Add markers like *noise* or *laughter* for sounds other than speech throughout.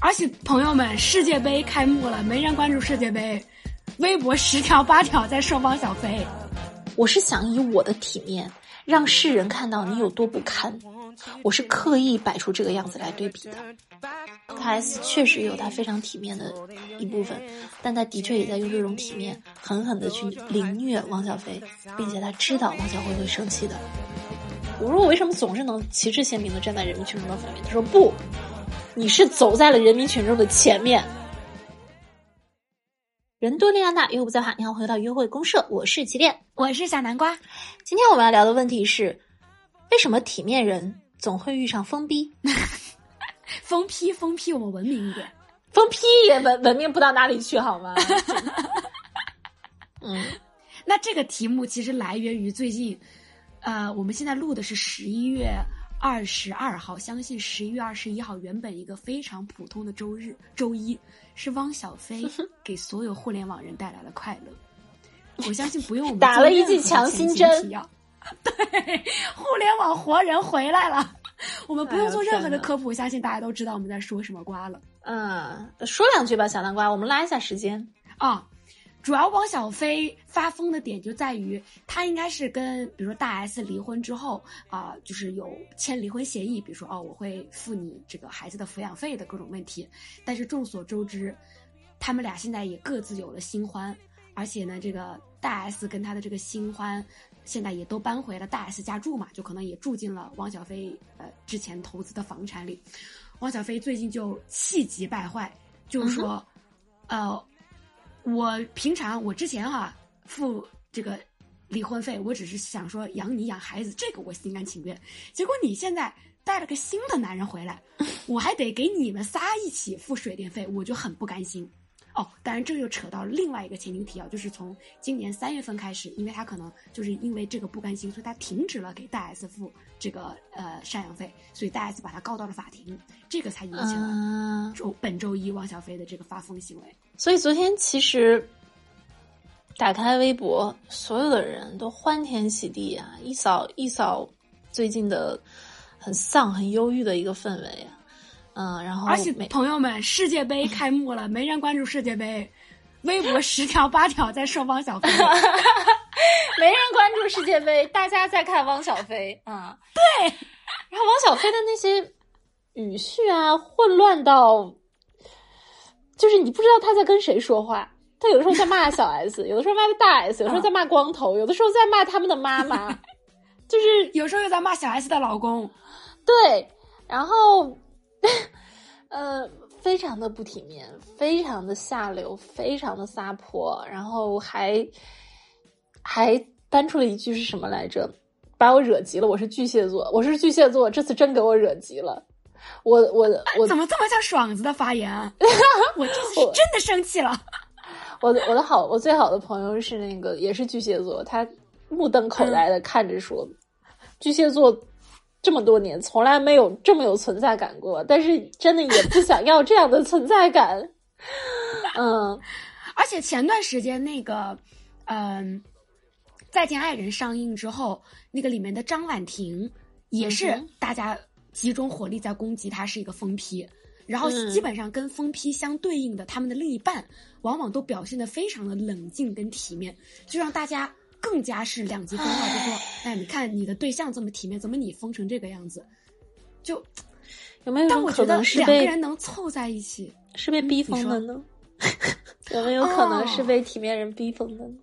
而且朋友们，世界杯开幕了，没人关注世界杯，微博十条八条在说汪小菲。我是想以我的体面，让世人看到你有多不堪。我是刻意摆出这个样子来对比的。他 S 确实有他非常体面的一部分，但他的确也在用这种体面狠狠的去凌虐汪小菲，并且他知道汪小菲会生气的。我说我为什么总是能旗帜鲜明的站在人民群众的反面？他说不。你是走在了人民群众的前面。人多力量大，约会不在话。你好，回到约会公社，我是齐恋，我是小南瓜。今天我们要聊的问题是：为什么体面人总会遇上疯逼？*laughs* 疯批，疯批，我们文明一点。疯批也文文明不到哪里去，好吗？*laughs* 嗯，那这个题目其实来源于最近，呃，我们现在录的是十一月。二十二号，相信十一月二十一号原本一个非常普通的周日，周一是汪小菲 *laughs* 给所有互联网人带来了快乐。*laughs* 我相信不用我们打了一剂强心针，*laughs* 对，互联网活人回来了。我们不用做任何的科普，相信大家都知道我们在说什么瓜了。嗯，说两句吧，小南瓜，我们拉一下时间啊。主要汪小菲发疯的点就在于，他应该是跟比如说大 S 离婚之后啊，就是有签离婚协议，比如说哦，我会付你这个孩子的抚养费的各种问题。但是众所周知，他们俩现在也各自有了新欢，而且呢，这个大 S 跟他的这个新欢现在也都搬回了大 S 家住嘛，就可能也住进了汪小菲呃之前投资的房产里。汪小菲最近就气急败坏，就是说，呃。我平常我之前哈付这个离婚费，我只是想说养你养孩子，这个我心甘情愿。结果你现在带了个新的男人回来，我还得给你们仨一起付水电费，我就很不甘心。哦，当然这又扯到另外一个前提提要，就是从今年三月份开始，因为他可能就是因为这个不甘心，所以他停止了给大 S 付这个呃赡养费，所以大 S 把他告到了法庭，这个才引起了周本周一汪小菲的这个发疯行为。所以昨天其实打开微博，所有的人都欢天喜地啊，一扫一扫最近的很丧、很忧郁的一个氛围啊。嗯，然后而且朋友们，世界杯开幕了，没人关注世界杯，微博十条八条在说汪小菲，*laughs* 没人关注世界杯，大家在看汪小菲啊。对，然后汪小菲的那些语序啊，混乱到，就是你不知道他在跟谁说话。他有的时候在骂小 S，有的时候骂大 S，有时候在骂光头，有的时候在骂他们的妈妈，*laughs* 就是有时候又在骂小 S 的老公。对，然后。*laughs* 呃，非常的不体面，非常的下流，非常的撒泼，然后还还搬出了一句是什么来着？把我惹急了。我是巨蟹座，我是巨蟹座，这次真给我惹急了。我我我怎么这么像爽子的发言？*laughs* 我这次是真的生气了。我的我的好，我最好的朋友是那个也是巨蟹座，他目瞪口呆的看着说，巨蟹座。这么多年，从来没有这么有存在感过。但是，真的也不想要这样的存在感。嗯，*laughs* 而且前段时间那个，嗯，《再见爱人》上映之后，那个里面的张婉婷也是大家集中火力在攻击她是一个疯批，然后基本上跟疯批相对应的他们的另一半，往往都表现的非常的冷静跟体面，就让大家。更加是两极分化，就说，哎，你看你的对象这么体面，怎么你疯成这个样子？就有没有？但我觉得两个人能凑在一起，是被逼疯的呢？*laughs* 有没有可能是被体面人逼疯的呢？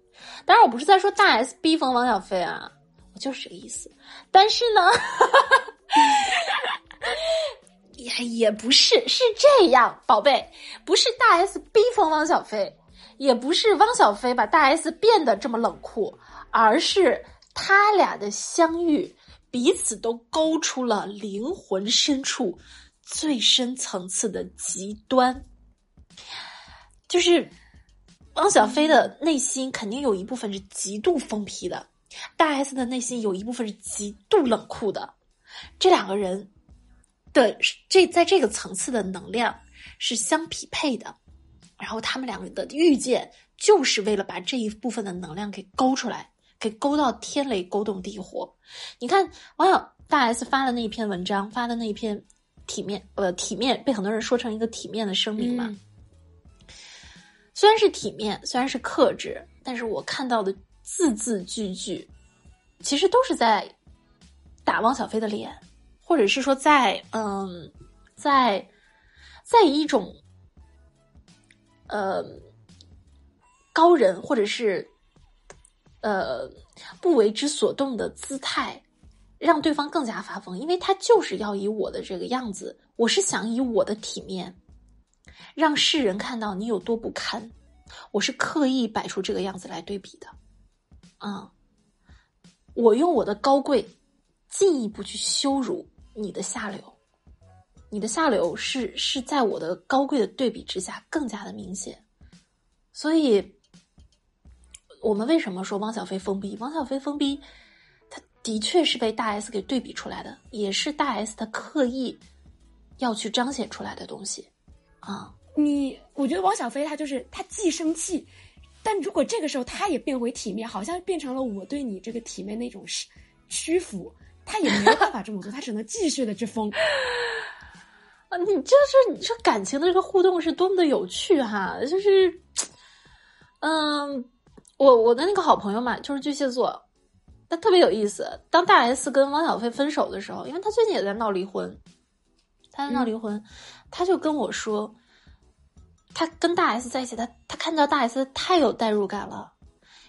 当然，我不是在说大 S 逼疯王小飞啊，我就是这个意思。但是呢，*laughs* 也也不是是这样，宝贝，不是大 S 逼疯王小飞。也不是汪小菲把大 S 变得这么冷酷，而是他俩的相遇，彼此都勾出了灵魂深处最深层次的极端。就是汪小菲的内心肯定有一部分是极度疯批的，大 S 的内心有一部分是极度冷酷的。这两个人的这在这个层次的能量是相匹配的。然后他们两个的遇见，就是为了把这一部分的能量给勾出来，给勾到天雷勾动地火。你看，网友大 S 发的那篇文章，发的那篇体面，呃，体面被很多人说成一个体面的声明嘛。嗯虽然是体面，虽然是克制，但是我看到的字字句句，其实都是在打汪小菲的脸，或者是说在嗯，在在以一种呃高人或者是呃不为之所动的姿态，让对方更加发疯，因为他就是要以我的这个样子，我是想以我的体面。让世人看到你有多不堪，我是刻意摆出这个样子来对比的，啊、我用我的高贵进一步去羞辱你的下流，你的下流是是在我的高贵的对比之下更加的明显，所以，我们为什么说汪小菲封逼？汪小菲封逼，他的确是被大 S 给对比出来的，也是大 S 他刻意要去彰显出来的东西，啊。你我觉得汪小菲他就是他既生气，但如果这个时候他也变回体面，好像变成了我对你这个体面那种屈屈服，他也没有办法这么做，他只能继续的去疯。*laughs* 啊，你就是你说感情的这个互动是多么的有趣哈，就是，嗯，我我的那个好朋友嘛，就是巨蟹座，他特别有意思。当大 S 跟汪小菲分手的时候，因为他最近也在闹离婚，他在闹离婚，他就跟我说，他跟大 S 在一起，他他看到大 S 太有代入感了，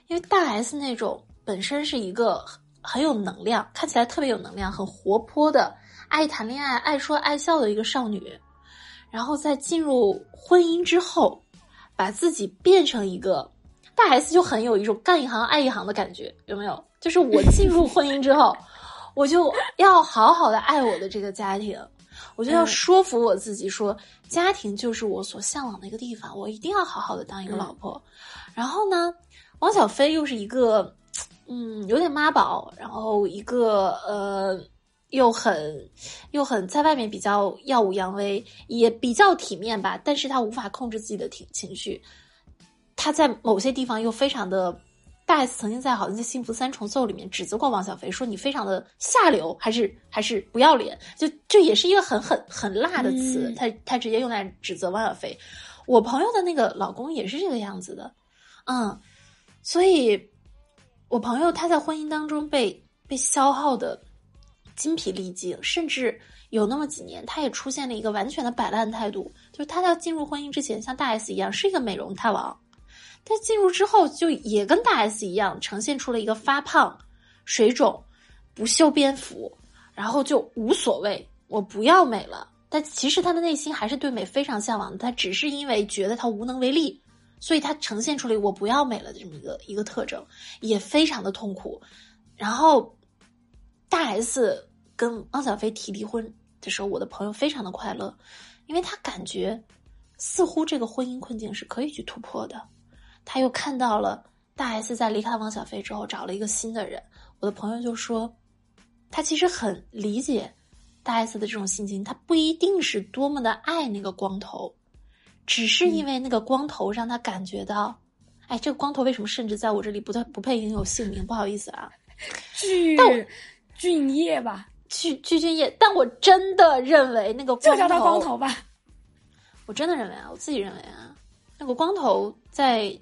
因为大 S 那种本身是一个很很有能量，看起来特别有能量、很活泼的。爱谈恋爱、爱说爱笑的一个少女，然后在进入婚姻之后，把自己变成一个大 S，就很有一种干一行爱一行的感觉，有没有？就是我进入婚姻之后，我就要好好的爱我的这个家庭，我就要说服我自己说，家庭就是我所向往的一个地方，我一定要好好的当一个老婆。然后呢，王小飞又是一个，嗯，有点妈宝，然后一个呃。又很又很在外面比较耀武扬威，也比较体面吧，但是他无法控制自己的情情绪。他在某些地方又非常的大 S 曾经在好像在《幸福三重奏》里面指责过王小飞，说你非常的下流，还是还是不要脸，就这也是一个很很很辣的词，嗯他他直接用来指责王小飞。我朋友的那个老公也是这个样子的，嗯，所以我朋友他在婚姻当中被被消耗的。精疲力尽，甚至有那么几年，他也出现了一个完全的摆烂态度，就是他在进入婚姻之前，像大 S 一样是一个美容大王，但进入之后就也跟大 S 一样，呈现出了一个发胖、水肿、不修边幅，然后就无所谓，我不要美了。但其实他的内心还是对美非常向往的，他只是因为觉得他无能为力，所以他呈现出了我不要美了的这么一个一个特征，也非常的痛苦。然后大 S 跟汪小菲提离婚的时候，我的朋友非常的快乐，因为他感觉似乎这个婚姻困境是可以去突破的。他又看到了大 S 在离开汪小菲之后找了一个新的人，我的朋友就说，他其实很理解大 S 的这种心情，他不一定是多么的爱那个光头，只是因为那个光头让他感觉到，哎，这个光头为什么甚至在我这里不太不配拥有姓名？不好意思啊，*laughs* 巨但我俊业吧，具具俊晔，但我真的认为那个光就叫他光头吧。我真的认为啊，我自己认为啊，那个光头在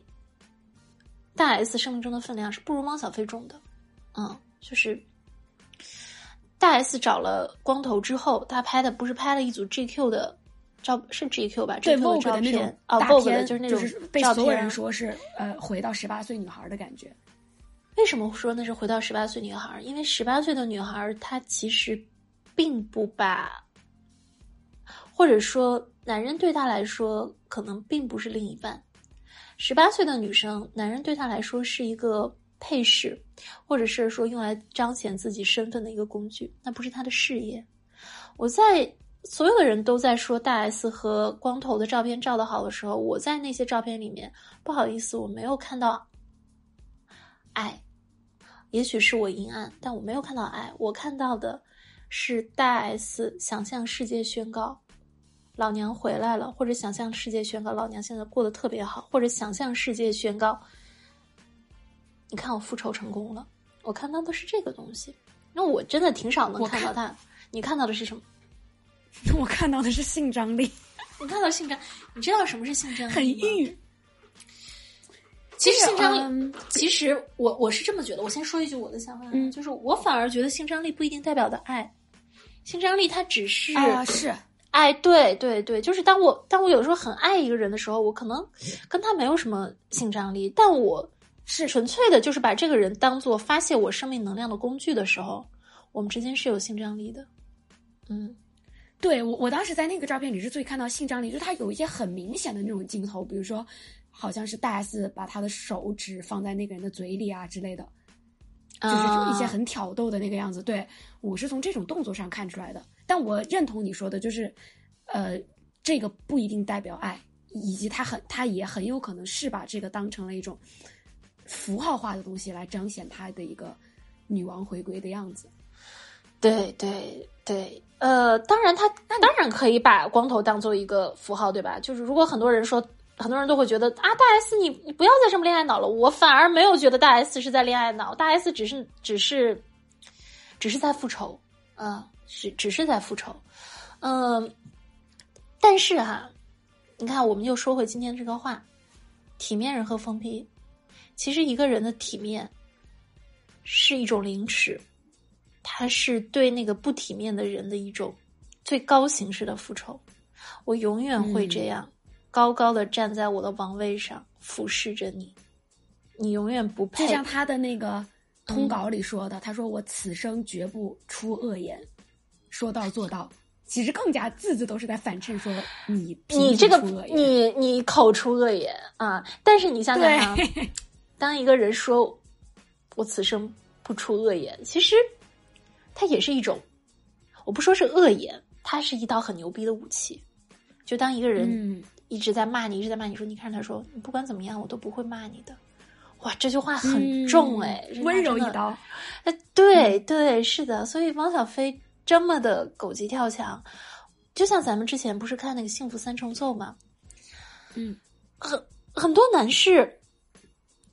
大 S 生命中的分量是不如汪小菲重的。嗯，就是大 S 找了光头之后，他拍的不是拍了一组 GQ 的照，是 GQ 吧对？GQ 的那种片啊大，Vogue 的片，就是那种是被照所有人说是呃回到十八岁女孩的感觉。为什么说那是回到十八岁女孩？因为十八岁的女孩她其实并不把，或者说男人对她来说可能并不是另一半。十八岁的女生，男人对她来说是一个配饰，或者是说用来彰显自己身份的一个工具，那不是她的事业。我在所有的人都在说大 S 和光头的照片照的好的时候，我在那些照片里面，不好意思，我没有看到爱。也许是我阴暗，但我没有看到爱。我看到的是大 S 想向世界宣告，老娘回来了，或者想向世界宣告，老娘现在过得特别好，或者想向世界宣告，你看我复仇成功了。我看到的是这个东西。那我真的挺少能看看到他。你看到的是什么？*laughs* 我看到的是性张力，你看到性张，你知道什么是性张力吗？很欲。其实性张力，嗯其实我我是这么觉得。我先说一句我的想法，嗯就是我反而觉得性张力不一定代表的爱，性张力它只是啊，是爱，对对对，就是当我当我有时候很爱一个人的时候，我可能跟他没有什么性张力，但我是纯粹的就是把这个人当做发泄我生命能量的工具的时候，我们之间是有性张力的。嗯对我，我当时在那个照片里之所以看到性张力，就是他有一些很明显的那种镜头，比如说，好像是大 S 把他的手指放在那个人的嘴里啊之类的，就是一些啊很挑逗的那个样子。对我是从这种动作上看出来的，但我认同你说的，就是，呃，这个不一定代表爱，以及他很，他也很有可能是把这个当成了一种符号化的东西来彰显他的一个女王回归的样子。对对对，呃，当然他当然可以把光头当做一个符号，对吧？就是如果很多人说，很多人都会觉得啊，大 S 你你不要再这么恋爱脑了。我反而没有觉得大 S 是在恋爱脑，大 S 只是只是只是在复仇啊、只只是在复仇。嗯、但是哈、你看，我们又说回今天这个话，体面人和疯批，其实一个人的体面是一种凌迟。他是对那个不体面的人的一种最高形式的复仇。我永远会这样，高高的站在我的王位上，俯视着你。你永远不配就。像他的那个通稿里说的，他说我此生绝不出恶言，说到做到。其实更加字字都是在反衬说你你这个你你口出恶言啊！但是你想想啊，当一个人说“我此生不出恶言”，其实它也是一种，我不说是恶言，它是一道很牛逼的武器。就当一个人嗯一直在骂你，一直在骂你说，你看他说，你不管怎么样，我都不会骂你的。哇，这句话很重哎、嗯温柔一刀。哎，对对，是的，所以汪小菲这么的狗急跳墙，就像咱们之前不是看那个《幸福三重奏》吗？嗯，很很多男士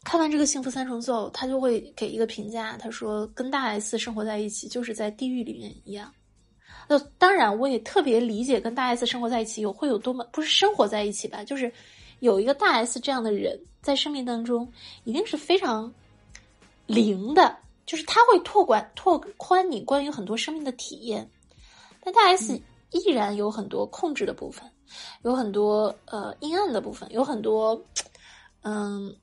看完这个《幸福三重奏》，他就会给一个评价，他说跟大 S 生活在一起就是在地狱里面一样。那当然，我也特别理解跟大 S 生活在一起有会有多么不是生活在一起吧，就是有一个大 S 这样的人在生命当中，一定是非常灵的，就是他会拓宽拓宽你关于很多生命的体验。但大 S 依然有很多控制的部分，有很多呃阴暗的部分，有很多嗯，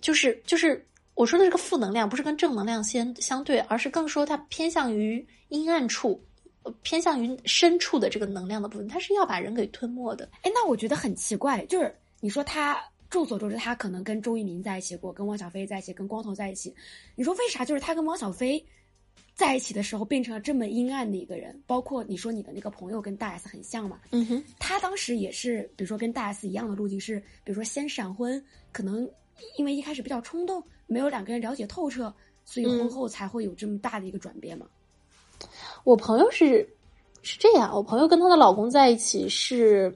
就是就是我说的这个负能量，不是跟正能量相相对，而是更说它偏向于阴暗处。呃偏向于深处的这个能量的部分，它是要把人给吞没的。哎，那我觉得很奇怪，就是你说他众所周知，他可能跟周渝民在一起过，跟汪小菲在一起，跟光头在一起。你说为啥？就是他跟汪小菲在一起的时候变成了这么阴暗的一个人？包括你说你的那个朋友跟大 S 很像嘛？嗯哼，他当时也是，比如说跟大 S 一样的路径是，比如说先闪婚，可能因为一开始比较冲动，没有两个人了解透彻，所以婚后才会有这么大的一个转变嘛。我朋友是是这样，我朋友跟她的老公在一起是，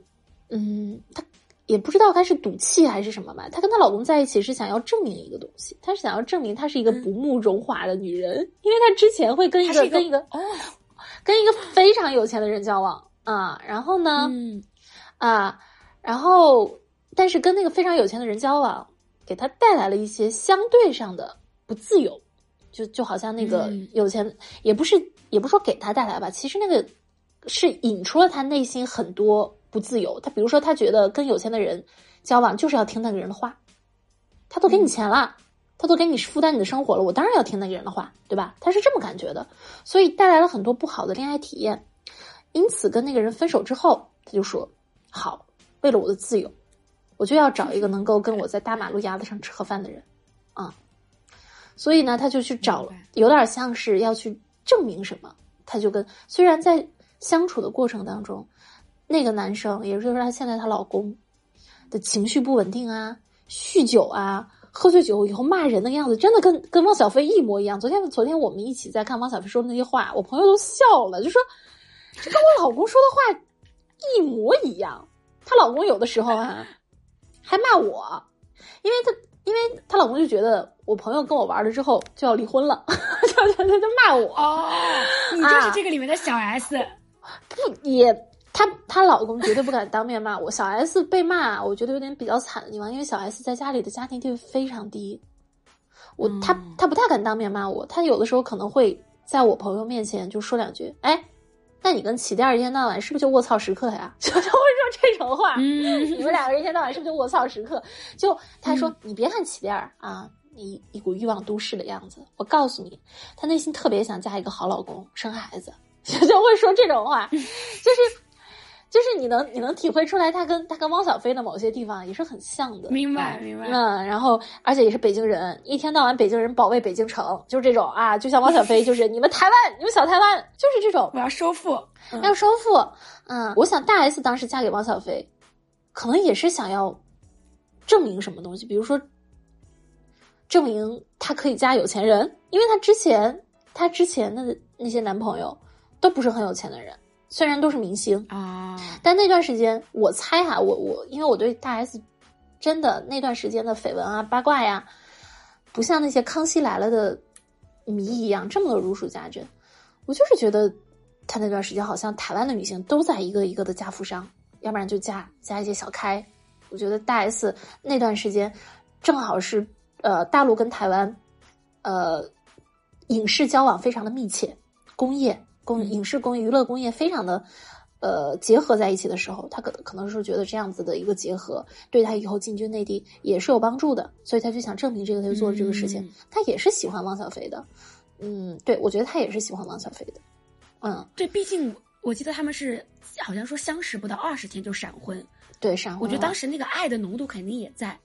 嗯，她也不知道她是赌气还是什么吧。她跟她老公在一起是想要证明一个东西，她是想要证明她是一个不慕荣华的女人，因为她之前会跟一个个跟一个哦，跟一个非常有钱的人交往啊，然后呢，嗯啊，然后但是跟那个非常有钱的人交往，给她带来了一些相对上的不自由，就就好像那个嗯有钱、也不是也不是说给他带来吧，其实那个是引出了他内心很多不自由。他比如说，他觉得跟有钱的人交往就是要听那个人的话，他都给你嗯钱了。他都给你负担你的生活了，我当然要听那个人的话，对吧？他是这么感觉的，所以带来了很多不好的恋爱体验。因此，跟那个人分手之后，他就说：“好，为了我的自由，我就要找一个能够跟我在大马路牙子上吃盒饭的人。”啊，所以呢，他就去找了，有点像是要去证明什么。他就跟虽然在相处的过程当中，那个男生，也就是她现在她老公的情绪不稳定啊，酗酒啊，喝醉酒以后骂人的样子，真的跟跟汪小菲一模一样。昨天昨天我们一起在看汪小菲说的那些话，我朋友都笑了，就说这跟我老公说的话一模一样。她老公有的时候啊，还骂我，因为她因为她老公就觉得我朋友跟我玩了之后就要离婚了，*laughs* 就就骂我。哦，*laughs* 你就是这个里面的小 S，不也，她她老公绝对不敢当面骂我。小 S 被骂，我觉得有点比较惨的地方，因为小 S 在家里的家庭地位非常低。我她她不太敢当面骂我，她有的时候可能会在我朋友面前就说两句，哎。那你跟起店一天到晚是不是就卧槽时刻呀？*laughs* 就他会说这种话。嗯，*laughs* 你们两个人一天到晚是不是就卧槽时刻？就他说你别看起店啊，你一股欲望都市的样子。我告诉你，他内心特别想嫁一个好老公，生孩子，*laughs* 就会说这种话，就是。就是你能你能体会出来，他跟他跟汪小菲的某些地方也是很像的。明白明白。嗯，然后而且也是北京人，一天到晚北京人保卫北京城，就是这种啊，就像汪小菲，就是你们台湾，你们小台湾，就是这种。我要收复，要收复。嗯，我想大 S 当时嫁给汪小菲，可能也是想要证明什么东西，比如说证明她可以嫁有钱人，因为她之前她之前的那些男朋友都不是很有钱的人。虽然都是明星啊，但那段时间我猜哈，我我因为我对大 S 真的那段时间的绯闻啊八卦呀，不像那些康熙来了的迷一样这么的如数家珍。我就是觉得他那段时间好像台湾的女性都在一个一个的嫁富商，要不然就嫁嫁一些小开。我觉得大 S 那段时间正好是呃大陆跟台湾呃影视交往非常的密切，工业。工影视工业、娱乐工业非常的，呃，结合在一起的时候，他可可能是觉得这样子的一个结合对他以后进军内地也是有帮助的，所以他就想证明这个，他就做了这个事情。他也是喜欢汪小菲的，嗯，对，我觉得他也是喜欢汪小菲的，嗯，对，毕竟我记得他们是好像说相识不到二十天就闪婚，对，闪婚。我觉得当时那个爱的浓度肯定也在，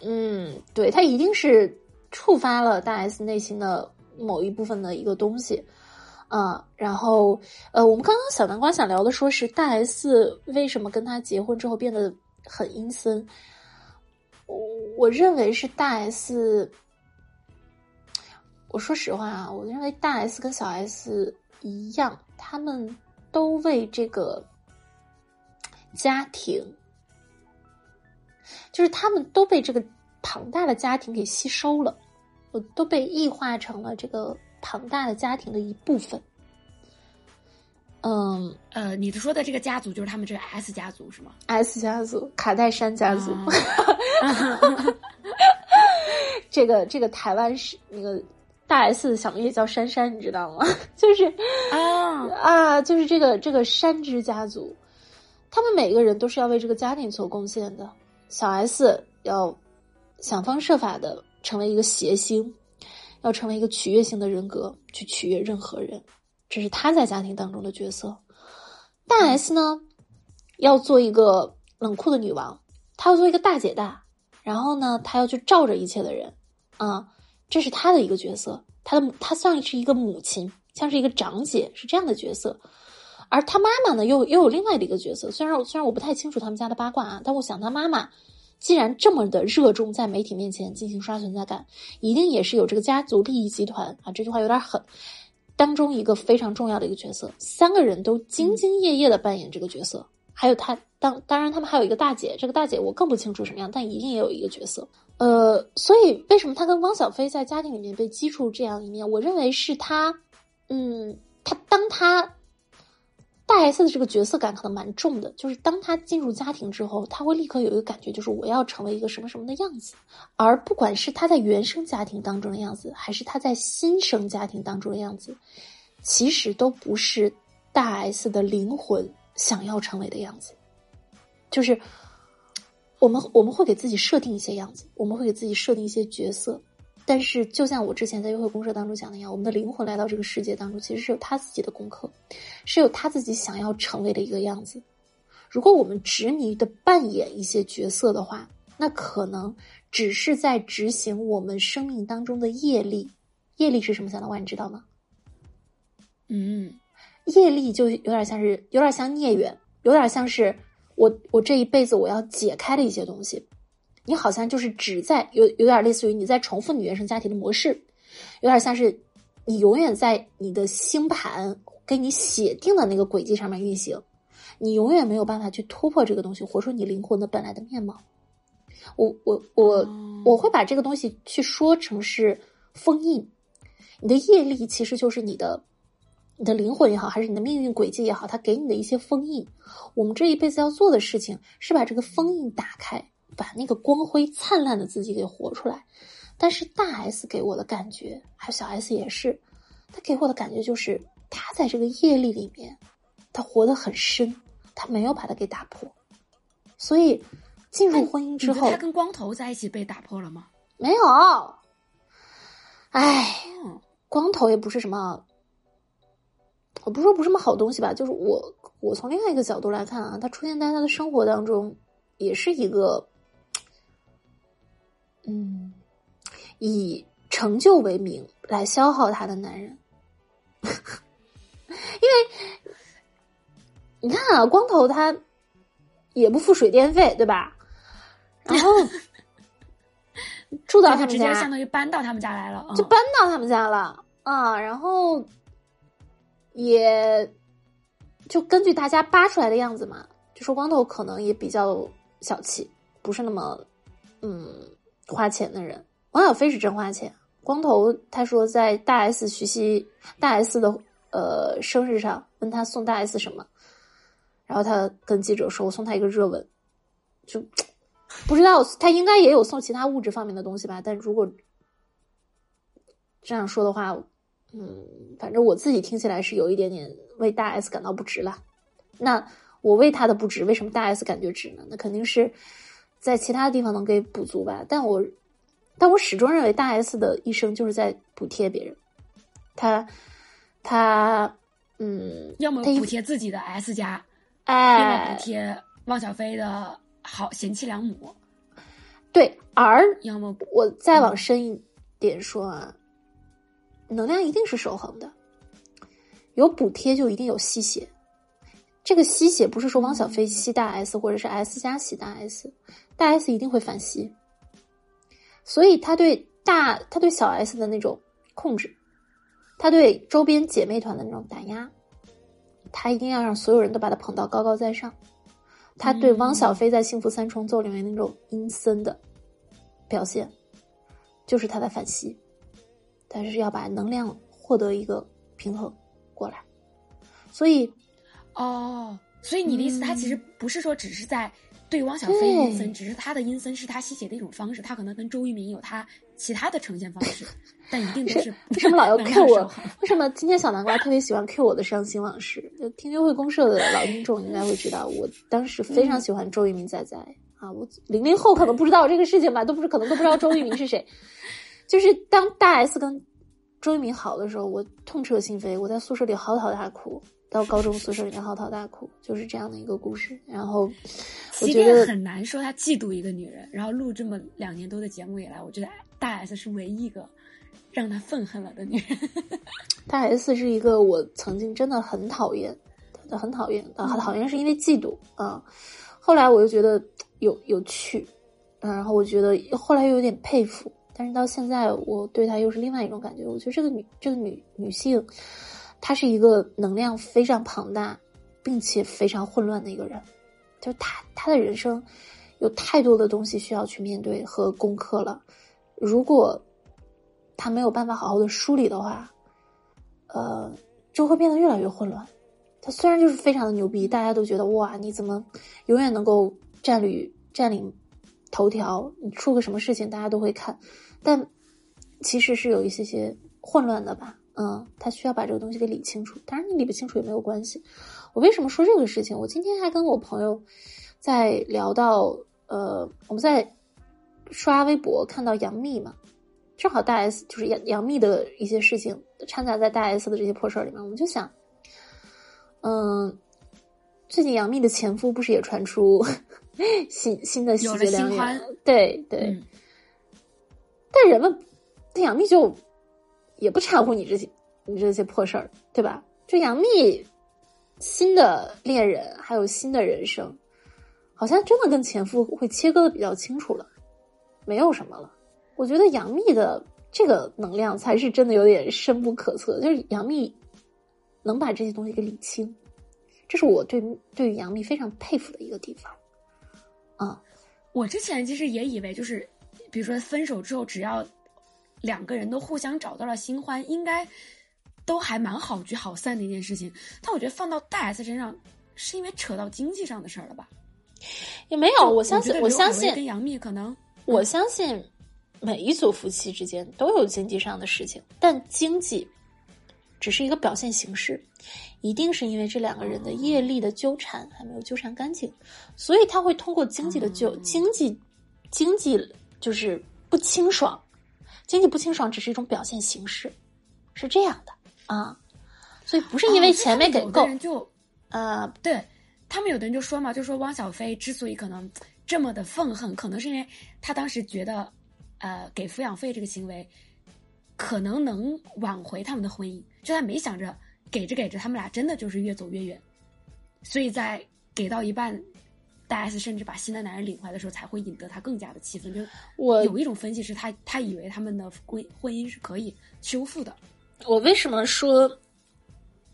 嗯，对他一定是触发了大 S 内心的某一部分的一个东西。啊，然后，呃，我们刚刚小南瓜想聊的，说是大 S 为什么跟他结婚之后变得很阴森？我我认为是大 S。我说实话啊，我认为大 S 跟小 S 一样，他们都为这个家庭，就是他们都被这个庞大的家庭给吸收了，我都被异化成了这个。庞大的家庭的一部分，嗯呃，你说的这个家族就是他们这个 S 家族是吗？S 家族，卡戴珊家族，*laughs* 这个这个台湾是那个大 S 的小名也叫珊珊，你知道吗？*laughs* 就是啊啊，就是这个这个山之家族，他们每个人都是要为这个家庭做贡献的。小 S 要想方设法的成为一个谐星。要成为一个取悦型的人格，去取悦任何人，这是他在家庭当中的角色。大 S 呢，要做一个冷酷的女王，她要做一个大姐大，然后呢，她要去罩着一切的人，啊，这是她的一个角色。她的她算是一个母亲，像是一个长姐，是这样的角色。而她妈妈呢，又又有另外的一个角色。虽然虽然我不太清楚他们家的八卦啊，但我想她妈妈。既然这么的热衷在媒体面前进行刷存在感，一定也是有这个家族利益集团啊，这句话有点狠。当中一个非常重要的一个角色，三个人都兢兢业业的扮演这个角色。还有他当当然他们还有一个大姐，这个大姐我更不清楚什么样，但一定也有一个角色。呃，所以为什么他跟汪小菲在家庭里面被激出这样一面？我认为是他，嗯，他当他。大 S 的这个角色感可能蛮重的，就是当他进入家庭之后，他会立刻有一个感觉，就是我要成为一个什么什么的样子。而不管是他在原生家庭当中的样子，还是他在新生家庭当中的样子，其实都不是大 S 的灵魂想要成为的样子。就是我们我们会给自己设定一些样子，我们会给自己设定一些角色。但是，就像我之前在约会公社当中讲的一样，我们的灵魂来到这个世界当中，其实是有他自己的功课，是有他自己想要成为的一个样子。如果我们执迷的扮演一些角色的话，那可能只是在执行我们生命当中的业力。业力是什么？小老万，你知道吗？嗯，业力就有点像是，有点像孽缘，有点像是我我这一辈子我要解开的一些东西。你好像就是只在有有点类似于你在重复你原生家庭的模式，有点像是你永远在你的星盘给你写定的那个轨迹上面运行，你永远没有办法去突破这个东西，活出你灵魂的本来的面貌。我我我我会把这个东西去说成是封印，你的业力其实就是你的你的灵魂也好，还是你的命运轨迹也好，它给你的一些封印。我们这一辈子要做的事情是把这个封印打开，把那个光辉灿烂的自己给活出来。但是大 S 给我的感觉，还有小 S 也是，他给我的感觉就是他在这个业力里面，他活得很深，他没有把它给打破。所以进入婚姻之后，他跟光头在一起被打破了吗？没有。哎，光头也不是什么，我不是说不是什么好东西吧，就是我我从另外一个角度来看啊，他出现在他的生活当中，也是一个，嗯。以成就为名来消耗他的男人，*laughs* 因为你看啊，光头他也不付水电费，对吧？然后住到他们家，相当于搬到他们家来了，就搬到他们家了啊。然后也就根据大家扒出来的样子嘛，就说光头可能也比较小气，不是那么嗯花钱的人。王小飞是真花钱，光头他说在大 S 徐熙大 S 的呃生日上问他送大 S 什么，然后他跟记者说：“我送他一个热吻。”就不知道他应该也有送其他物质方面的东西吧？但如果这样说的话，嗯，反正我自己听起来是有一点点为大 S 感到不值了。那我为他的不值，为什么大 S 感觉值呢？那肯定是在其他地方能给补足吧？但我。但我始终认为，大 S 的一生就是在补贴别人。他，他，嗯，要么补贴自己的 S 家，哎，要么补贴汪小菲的好贤妻良母。对，而要么我再往深一点说啊，能量一定是守恒的，有补贴就一定有吸血。这个吸血不是说汪小菲吸大 S，或者是 S 加吸大 S，大 S 一定会反吸。所以他对大，他对小 S 的那种控制，他对周边姐妹团的那种打压，他一定要让所有人都把他捧到高高在上。他对汪小菲在《幸福三重奏》里面那种阴森的表现，就是他在反吸，但是要把能量获得一个平衡过来。所以，哦，所以你的意思，他其实不是说只是在。对汪小菲阴森，只是他的阴森是他吸血的一种方式，他可能跟周渝民有他其他的呈现方式，但一定不是。*laughs* 为什么老要 Q 我？为什么今天小南瓜特别喜欢 Q 我的伤心往事？就听约会公社的老听众应该会知道，我当时非常喜欢周渝民仔仔啊！我零零后可能不知道这个事情吧，都不是可能都不知道周渝民是谁。就是当大 S 跟周渝民好的时候，我痛彻心扉，我在宿舍里嚎啕大哭。到高中宿舍里面嚎啕大哭，就是这样的一个故事。然后，我觉得很难说他嫉妒一个女人。然后录这么两年多的节目以来，我觉得大 S 是唯一一个让他愤恨了的女人。*laughs* 大 S 是一个我曾经真的很讨厌，很讨厌啊，讨厌是因为嫉妒啊。后来我又觉得有有趣，啊然后我觉得后来又有点佩服。但是到现在，我对她又是另外一种感觉。我觉得这个女这个女女性。他是一个能量非常庞大，并且非常混乱的一个人，就是他他的人生有太多的东西需要去面对和攻克了。如果他没有办法好好的梳理的话，呃，就会变得越来越混乱。他虽然就是非常的牛逼，大家都觉得哇，你怎么永远能够占领占领头条？你出个什么事情大家都会看，但其实是有一些些混乱的吧。嗯，他需要把这个东西给理清楚。当然，你理不清楚也没有关系。我为什么说这个事情？我今天还跟我朋友在聊到，呃，我们在刷微博看到杨幂嘛，正好大 S 就是杨杨幂的一些事情掺杂在大 S 的这些破事儿里面，我们就想，嗯，最近杨幂的前夫不是也传出 *laughs* 新新的喜结良缘？对对，但人们对杨幂就。也不掺和你这些，你这些破事儿，对吧？就杨幂新的恋人，还有新的人生，好像真的跟前夫会切割的比较清楚了，没有什么了。我觉得杨幂的这个能量才是真的有点深不可测，就是杨幂能把这些东西给理清，这是我对对于杨幂非常佩服的一个地方。啊，我之前其实也以为，就是比如说分手之后，只要。两个人都互相找到了新欢，应该都还蛮好聚好散的一件事情。但我觉得放到大 S 身上，是因为扯到经济上的事儿了吧？也没有，我相信，我相信跟杨幂可能，我相信每一组夫妻之间都有经济上的事情，但经济只是一个表现形式，一定是因为这两个人的业力的纠缠还没有纠缠干净，所以他会通过经济的纠经济经济就是不清爽，经济不清爽只是一种表现形式，是这样的啊，所以不是因为钱没给够，就呃对。他们有的人就说嘛，就说汪小菲之所以可能这么的愤恨，可能是因为他当时觉得，呃，给抚养费这个行为可能能挽回他们的婚姻，就他没想着给着给着，他们俩真的就是越走越远，所以在给到一半，大 S 甚至把新的男人领回来的时候，才会引得他更加的气愤。就我有一种分析是他他以为他们的婚婚姻是可以修复的。我为什么说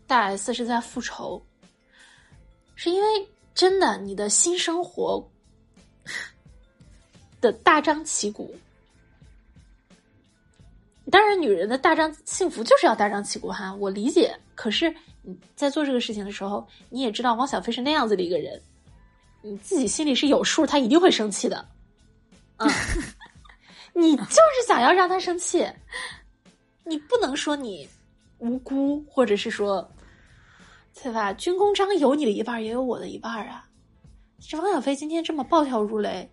大 S 是在复仇？是因为真的，你的新生活 *laughs* 的大张旗鼓，当然，女人的大张幸福就是要大张旗鼓哈，我理解。可是你在做这个事情的时候，你也知道汪小菲是那样子的一个人，你自己心里是有数，他一定会生气的。啊，*laughs* 你就是想要让他生气，你不能说你无辜，或者是说。对吧？军功章有你的一半，也有我的一半啊！这汪小菲今天这么暴跳如雷，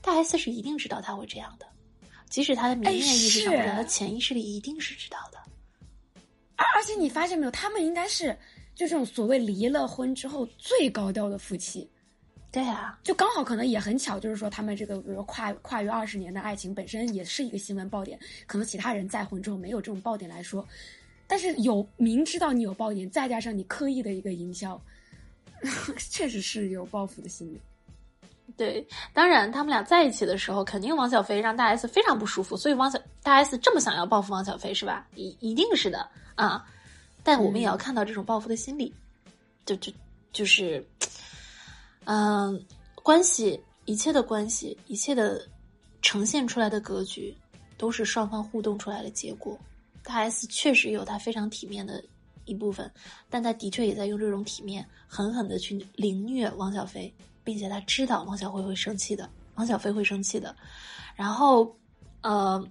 大 S 是一定知道他会这样的，即使他的明面意识上，他的潜意识里一定是知道的。而而且你发现没有，他们应该是就这种所谓离了婚之后最高调的夫妻。对啊，就刚好可能也很巧，就是说他们这个比如跨跨越二十年的爱情本身也是一个新闻爆点，可能其他人再婚之后没有这种爆点来说。但是有明知道你有爆点，再加上你刻意的一个营销，*laughs* 确实是有报复的心理。对，当然他们俩在一起的时候，肯定王小飞让大 S 非常不舒服，所以王小大 S 这么想要报复王小飞是吧？一一定是的啊！但我们也要看到这种报复的心理，就就就是，嗯，关系一切的关系，一切的呈现出来的格局，都是双方互动出来的结果。大 S 确实有他非常体面的一部分，但他的确也在用这种体面狠狠的去凌虐王小飞，并且他知道王小辉会生气的，王小飞会生气的。然后，呃，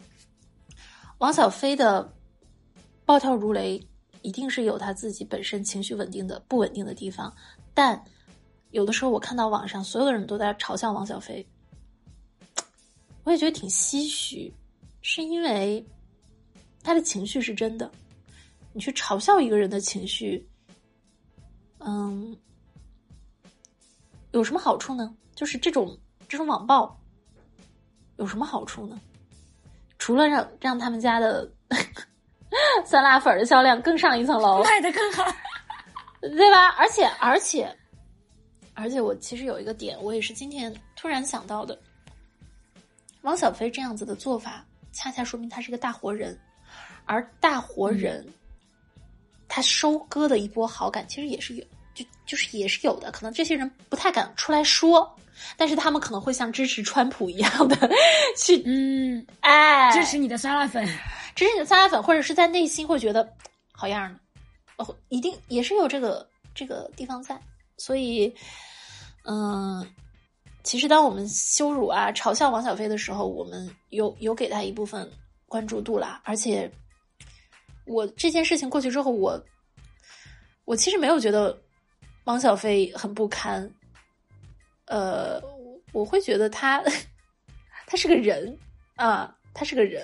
王小飞的暴跳如雷，一定是有他自己本身情绪稳定的不稳定的地方。但有的时候，我看到网上所有的人都在嘲笑王小飞，我也觉得挺唏嘘，是因为。他的情绪是真的，你去嘲笑一个人的情绪，嗯，有什么好处呢？就是这种这种网暴有什么好处呢？除了让让他们家的 *laughs* 酸辣粉的销量更上一层楼，卖的更好，*laughs* 对吧？而且而且而且，我其实有一个点，我也是今天突然想到的，汪小菲这样子的做法，恰恰说明他是个大活人。而大活人，他收割的一波好感，其实也是有，就就是也是有的。可能这些人不太敢出来说，但是他们可能会像支持川普一样的 *laughs* 去，嗯，哎，支持你的酸辣粉，支持你的酸辣粉，或者是在内心会觉得好样的，哦，一定也是有这个这个地方在。所以，嗯，其实当我们羞辱啊、嘲笑王小飞的时候，我们有有给他一部分关注度啦，而且。我这件事情过去之后，我我其实没有觉得汪小菲很不堪，呃，我会觉得他 *laughs* 他是个人啊，他是个人，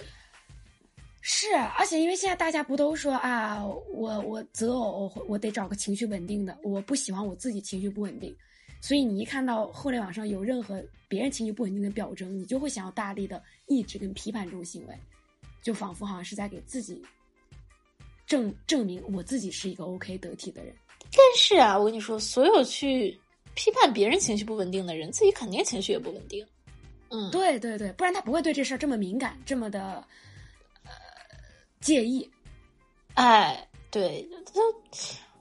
是，而且因为现在大家不都说啊，我我择偶我得找个情绪稳定的，我不喜欢我自己情绪不稳定，所以你一看到互联网上有任何别人情绪不稳定的表征，你就会想要大力的抑制跟批判这种行为，就仿佛好像是在给自己。证证明我自己是一个 OK 得体的人，但是啊，我跟你说，所有去批判别人情绪不稳定的人，自己肯定情绪也不稳定。嗯，对对对，不然他不会对这事儿这么敏感，这么的呃介意。哎，对，他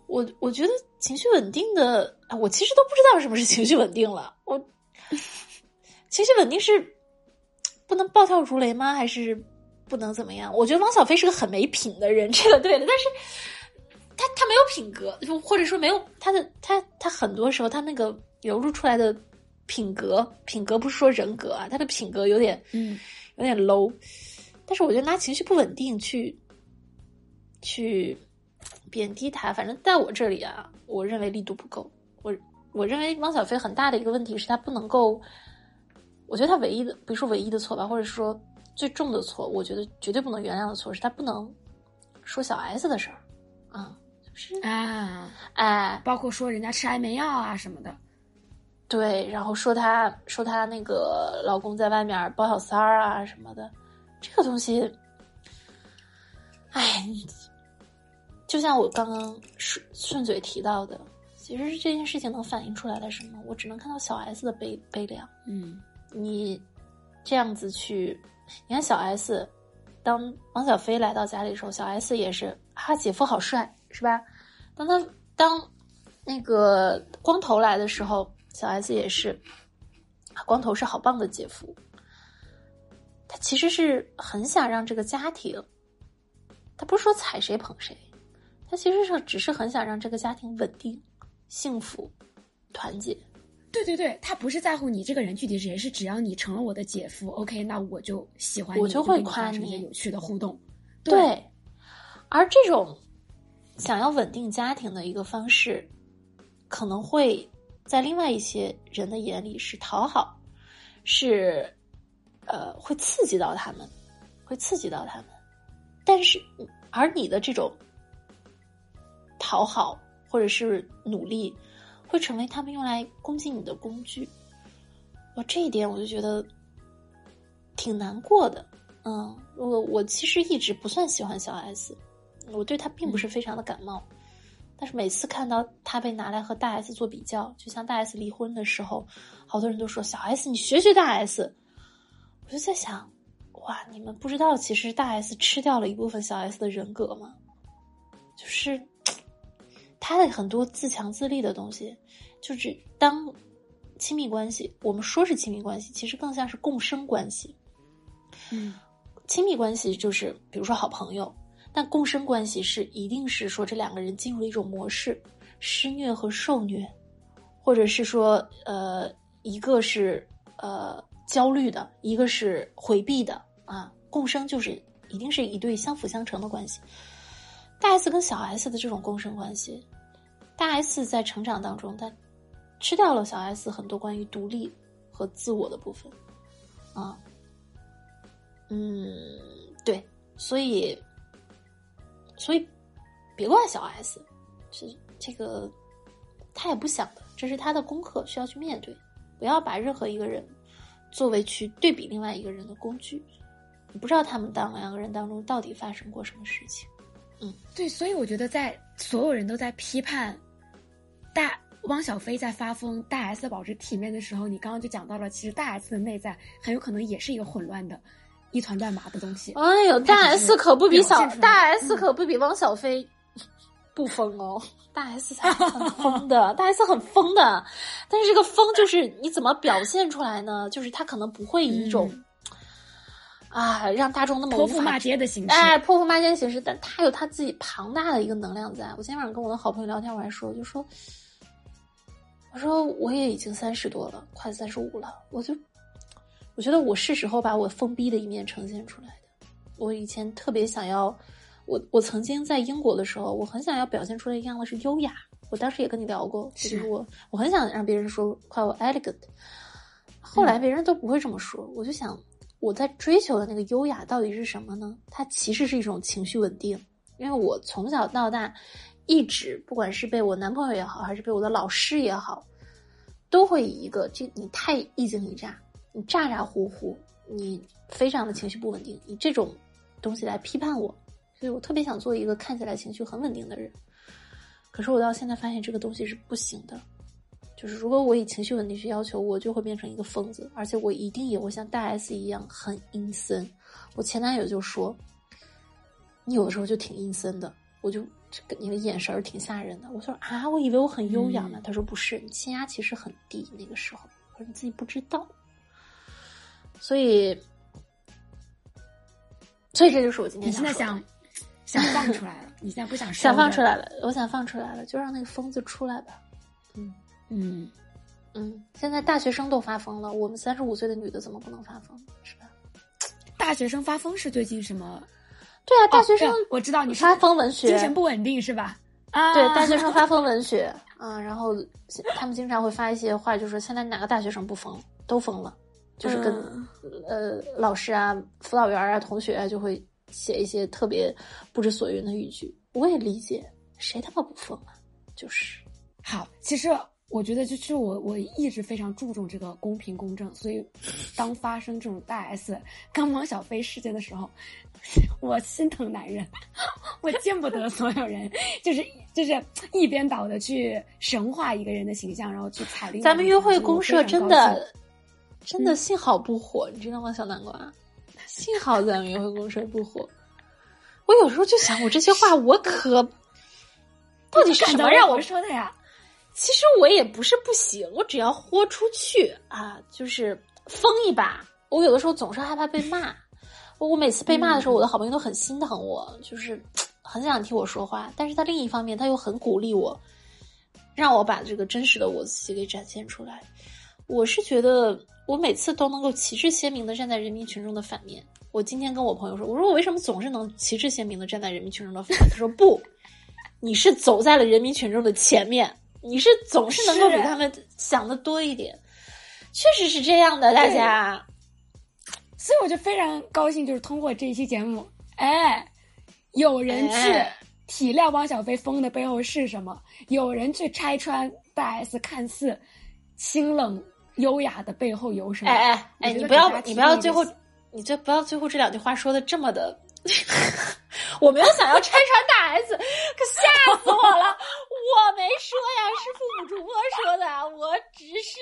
我我觉得情绪稳定的，我其实都不知道什么是情绪稳定了。我 *laughs* 情绪稳定是不能暴跳如雷吗？还是？不能怎么样，我觉得汪小菲是个很没品的人，*laughs* 这个对的。但是，他他没有品格，或者说没有他的他他很多时候他那个流露出来的品格，品格不是说人格啊，他的品格有点嗯有点 low。但是我觉得拿情绪不稳定去去贬低他，反正在我这里啊，我认为力度不够。我我认为汪小菲很大的一个问题是他不能够，我觉得他唯一的，不是说唯一的错吧，或者说最重的错，我觉得绝对不能原谅的错是他不能说小 S 的事儿啊，就是啊，哎，包括说人家吃安眠药啊什么的。对，然后说她说她那个老公在外面包小三儿啊什么的，这个东西，哎，就像我刚刚顺顺嘴提到的，其实这件事情能反映出来的什么？我只能看到小 S 的悲悲凉。嗯你这样子去，你看小 S，当王小飞来到家里的时候，小 S 也是啊，姐夫好帅，是吧？当他当那个光头来的时候，小 S 也是，啊，光头是好棒的姐夫。他其实是很想让这个家庭，他不是说踩谁捧谁，他其实是只是很想让这个家庭稳定、幸福、团结。对对对，他不是在乎你这个人具体是谁，是只要你成了我的姐夫，OK，那我就喜欢你，我就会夸你有趣的互动。对，而这种想要稳定家庭的一个方式，可能会在另外一些人的眼里是讨好，是呃会刺激到他们，会刺激到他们。但是，而你的这种讨好或者是努力，会成为他们用来攻击你的工具。我这一点我就觉得挺难过的。嗯，我我其实一直不算喜欢小 S，我对她并不是非常的感冒。但是每次看到他被拿来和大 S 做比较，就像大 S 离婚的时候，好多人都说小 S 你学学大 S，我就在想，哇，你们不知道其实大 S 吃掉了一部分小 S 的人格吗？就是他的很多自强自立的东西，就是当亲密关系，我们说是亲密关系，其实更像是共生关系。嗯亲密关系就是比如说好朋友，但共生关系是一定是说这两个人进入了一种模式，施虐和受虐，或者是说呃一个是呃焦虑的，一个是回避的啊，共生就是一定是一对相辅相成的关系。大 S 跟小 S 的这种共生关系，大 S 在成长当中，他吃掉了小 S 很多关于独立和自我的部分啊。嗯，对，所以，所以别怪小 S，这这个他也不想的，这是他的功课，需要去面对。不要把任何一个人作为去对比另外一个人的工具。你不知道他们当两个人当中到底发生过什么事情。嗯对，所以我觉得在所有人都在批判大汪小菲在发疯，大 S 保持体面的时候，你刚刚就讲到了，其实大 S 的内在很有可能也是一个混乱的、一团乱麻的东西。哎呦，大 S 可不比小大嗯 S 可不比汪小菲不疯哦，*laughs* 大 S 才 *laughs* 很疯的，大 S 很疯的，但是这个疯就是你怎么表现出来呢？就是他可能不会以一种、啊让大众那么泼妇骂街的形式。哎，泼妇骂街的形式，但他有他自己庞大的一个能量在。我今天晚上跟我的好朋友聊天，我还说，我就说，我说我也已经三十多了，快三十五了，我就我觉得我是时候把我疯逼的一面呈现出来的。我以前特别想要，我我曾经在英国的时候，我很想要表现出来一样的是优雅。我当时也跟你聊过，就是我我很想让别人说夸我 elegant，后来别人都不会这么说，我就想。我在追求的那个优雅到底是什么呢？它其实是一种情绪稳定，因为我从小到大一直，不管是被我男朋友也好，还是被我的老师也好，都会以一个这你太一惊一乍，你咋咋呼呼，你非常的情绪不稳定，以这种东西来批判我，所以我特别想做一个看起来情绪很稳定的人。可是我到现在发现这个东西是不行的。就是如果我以情绪稳定去要求，我就会变成一个疯子，而且我一定也会像大 S 一样很阴森。我前男友就说：“你有的时候就挺阴森的，我就你的眼神儿挺吓人的。”我说：“啊，我以为我很优雅呢。嗯他说：“不是，你气压其实很低，那个时候，我说你自己不知道。”所以，所以这就是我今天你现在想想放出来了，你现在不想想放出来了，我想放出来了，就让那个疯子出来吧。嗯嗯，嗯，现在大学生都发疯了，我们三十五岁的女的怎么不能发疯？是吧？大学生发疯是最近什么？对啊，大学生哦我知道你是发疯文学，精神不稳定是吧？啊，对，大学生发疯 *laughs* 文学啊，然后他们经常会发一些话，就说现在哪个大学生不疯，都疯了，就是跟、嗯呃老师啊、辅导员啊、同学啊就会写一些特别不知所云的语句。我也理解，谁他妈不疯啊？就是好，其实我觉得就是我我一直非常注重这个公平公正，所以当发生这种大 S 跟汪小菲事件的时候，*laughs* 我心疼男人，*laughs* 我见不得所有人就是就是一边倒的去神化一个人的形象，然后去踩另咱们约会公社真的真的幸好不火，你知道吗，小南瓜？幸好咱们约会公水不火。*laughs* 我有时候就想，我这些话我可到底是什么让我我说的呀？其实我也不是不行，我只要豁出去啊，就是疯一把。我有的时候总是害怕被骂，我我每次被骂的时候，我的好朋友都很心疼我，就是很想替我说话。但是他另一方面，他又很鼓励我，让我把这个真实的我自己给展现出来。我是觉得我每次都能够旗帜鲜明的站在人民群众的反面。我今天跟我朋友说，我说我为什么总是能旗帜鲜明的站在人民群众的反面？他说不，你是走在了人民群众的前面，你是总是能够比他们想的多一点。确实是这样的，大家。所以我就非常高兴，就是通过这一期节目，哎，有人去哎体谅汪小菲疯的背后是什么，有人去拆穿大 S 看似清冷优雅的背后有什么。哎哎哎，你不要你不要最后你这不要最后这两句话说的这么的。*laughs* 我没有想要拆穿大 S，可吓死我了！*laughs* 我没说呀，是父母主播说的，我只是，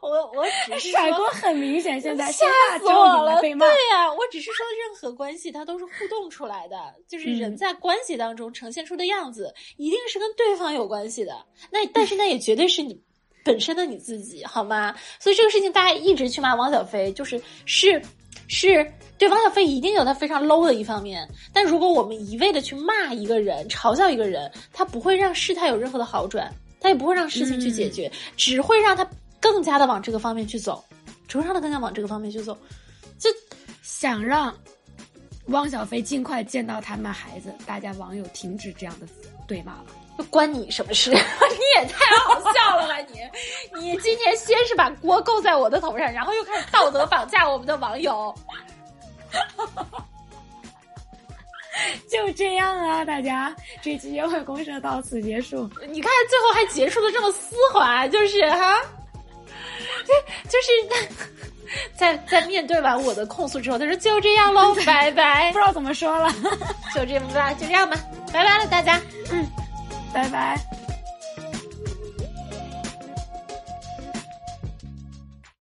我我只是说甩锅很明显，现在吓死我了！对。呀、我只是说任何关系它都是互动出来的，就是人嗯在关系当中呈现出的样子，一定是跟对方有关系的。那但是那也绝对是你本身的你自己，好吗？所以这个事情大家一直去骂王小飞，就是是是对王小飞一定有他非常 low 的一方面，但如果我们一味的去骂一个人、嘲笑一个人，他不会让事态有任何的好转，他也不会让事情去解决，只会让他更加的往这个方面去走，只会让他更加往这个方面去走。就想让汪小菲尽快见到他们孩子，大家网友停止这样的对骂了。就关你什么事？*laughs* 你也太好笑了吧你！你今天先是把锅扣在我的头上，然后又开始道德绑架我们的网友。就这样啊，大家，这期约会公社到此结束。你看最后还结束的这么丝滑，就是哈，就就是在在面对完我的控诉之后，他说就这样喽，*laughs* 拜拜不知，道怎么说了，就这么吧，就这样吧，拜拜了大家。拜拜。